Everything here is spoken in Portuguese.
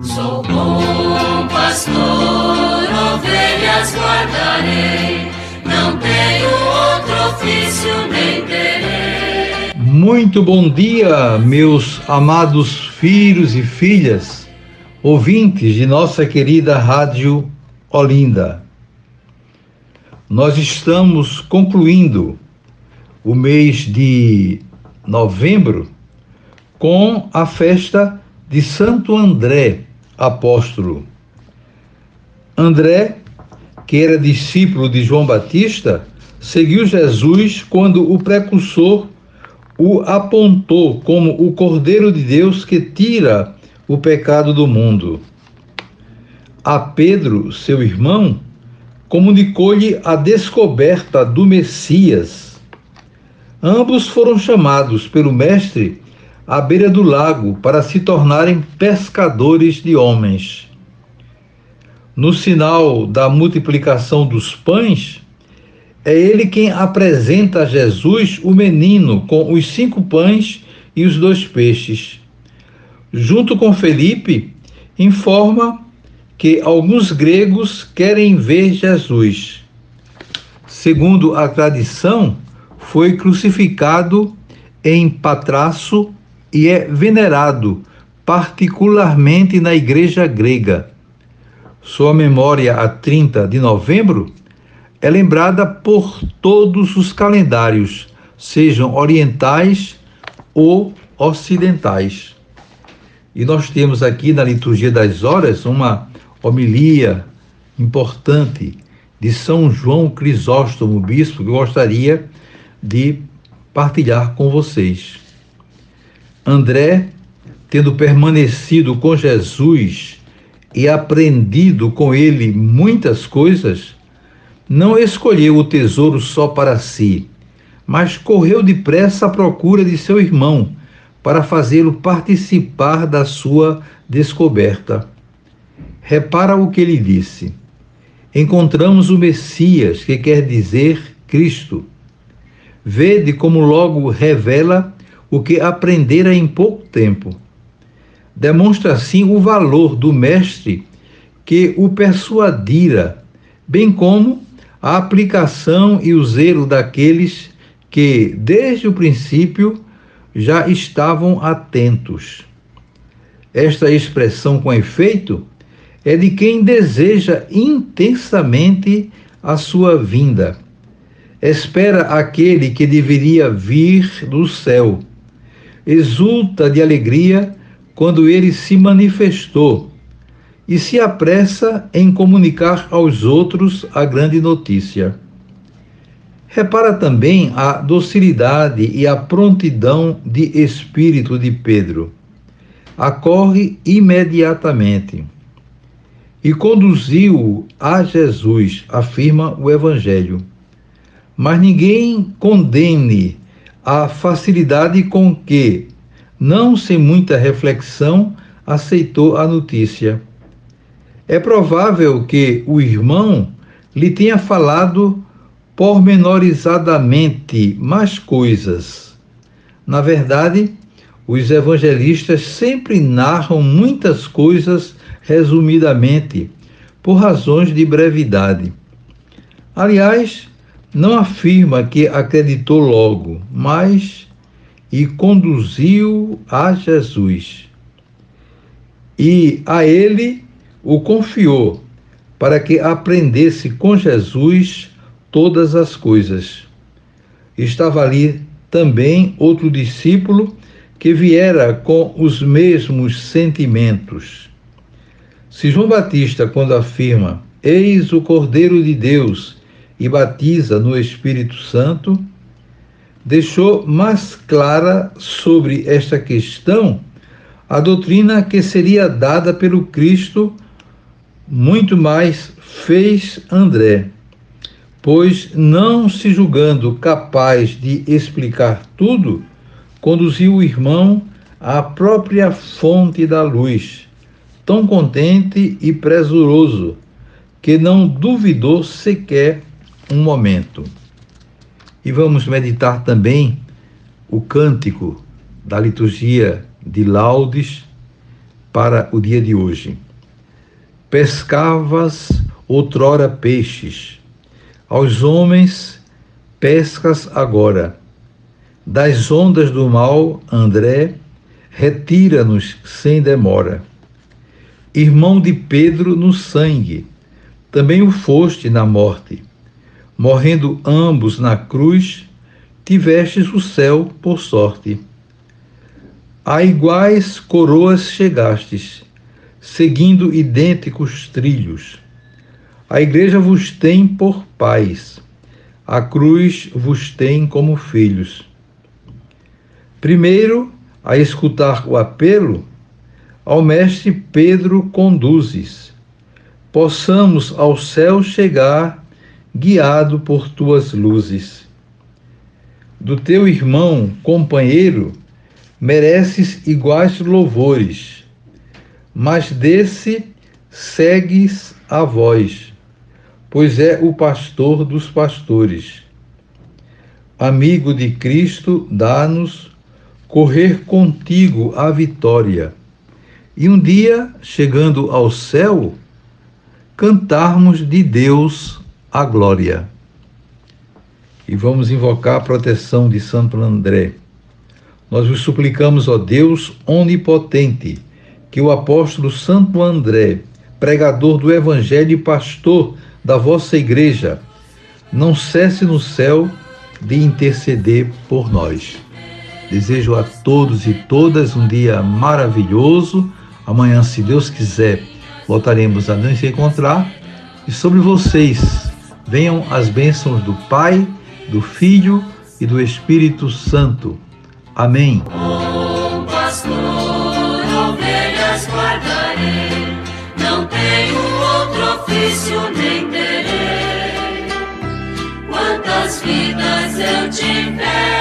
Sou bom pastor, ovelhas guardarei, não tenho outro ofício nem terei. Muito bom dia, meus amados filhos e filhas, ouvintes de nossa querida Rádio Olinda. Nós estamos concluindo o mês de novembro com a festa de Santo André, apóstolo. André, que era discípulo de João Batista, seguiu Jesus quando o precursor o apontou como o Cordeiro de Deus que tira o pecado do mundo. A Pedro, seu irmão, comunicou-lhe a descoberta do Messias. Ambos foram chamados pelo Mestre à beira do lago para se tornarem pescadores de homens. No sinal da multiplicação dos pães, é ele quem apresenta a Jesus o menino com os cinco pães e os dois peixes. Junto com Felipe, informa que alguns gregos querem ver Jesus. Segundo a tradição, foi crucificado em Patraço e é venerado particularmente na igreja grega. Sua memória a 30 de novembro é lembrada por todos os calendários, sejam orientais ou ocidentais. E nós temos aqui na liturgia das horas uma homilia importante de São João Crisóstomo, bispo, que eu gostaria de partilhar com vocês. André, tendo permanecido com Jesus e aprendido com ele muitas coisas, não escolheu o tesouro só para si, mas correu depressa à procura de seu irmão para fazê-lo participar da sua descoberta. Repara o que ele disse. Encontramos o Messias, que quer dizer Cristo. Vede como logo revela o que aprendera em pouco tempo. Demonstra assim o valor do mestre que o persuadira, bem como a aplicação e o zelo daqueles que, desde o princípio, já estavam atentos. Esta expressão com efeito é de quem deseja intensamente a sua vinda. Espera aquele que deveria vir do céu exulta de alegria quando ele se manifestou e se apressa em comunicar aos outros a grande notícia. Repara também a docilidade e a prontidão de espírito de Pedro. Acorre imediatamente e conduziu-o a Jesus, afirma o Evangelho. Mas ninguém condene a facilidade com que, não sem muita reflexão, aceitou a notícia. É provável que o irmão lhe tenha falado pormenorizadamente mais coisas. Na verdade, os evangelistas sempre narram muitas coisas resumidamente, por razões de brevidade. Aliás, não afirma que acreditou logo, mas e conduziu a Jesus. E a ele o confiou para que aprendesse com Jesus todas as coisas. Estava ali também outro discípulo que viera com os mesmos sentimentos. Se João Batista, quando afirma: Eis o Cordeiro de Deus e batiza no Espírito Santo, deixou mais clara sobre esta questão a doutrina que seria dada pelo Cristo, muito mais fez André, pois, não se julgando capaz de explicar tudo, conduziu o irmão à própria fonte da luz, tão contente e presuroso, que não duvidou sequer um momento. E vamos meditar também o cântico da liturgia de laudes, para o dia de hoje. Pescavas outrora peixes, aos homens pescas agora. Das ondas do mal, André, retira-nos sem demora. Irmão de Pedro no sangue, também o foste na morte. Morrendo ambos na cruz, tivestes o céu por sorte. A iguais coroas chegastes, seguindo idênticos trilhos. A igreja vos tem por pais, a cruz vos tem como filhos. Primeiro, a escutar o apelo, ao mestre Pedro conduzes, possamos ao céu chegar, guiado por tuas luzes. Do teu irmão, companheiro, mereces iguais louvores, mas desse segues a voz, pois é o pastor dos pastores. Amigo de Cristo, dá-nos correr contigo à vitória. E um dia, chegando ao céu, cantarmos de Deus a glória. E vamos invocar a proteção de Santo André. Nós vos suplicamos, ó Deus onipotente, que o apóstolo Santo André, pregador do Evangelho e pastor da vossa igreja, não cesse no céu de interceder por nós. Desejo a todos e todas um dia maravilhoso. Amanhã, se Deus quiser, voltaremos a nos encontrar. E sobre vocês venham as bênçãos do Pai, do Filho e do Espírito Santo. Amém. Bom pastor, ovelhas guardarei, não tenho outro ofício nem. Quantas vidas eu tiver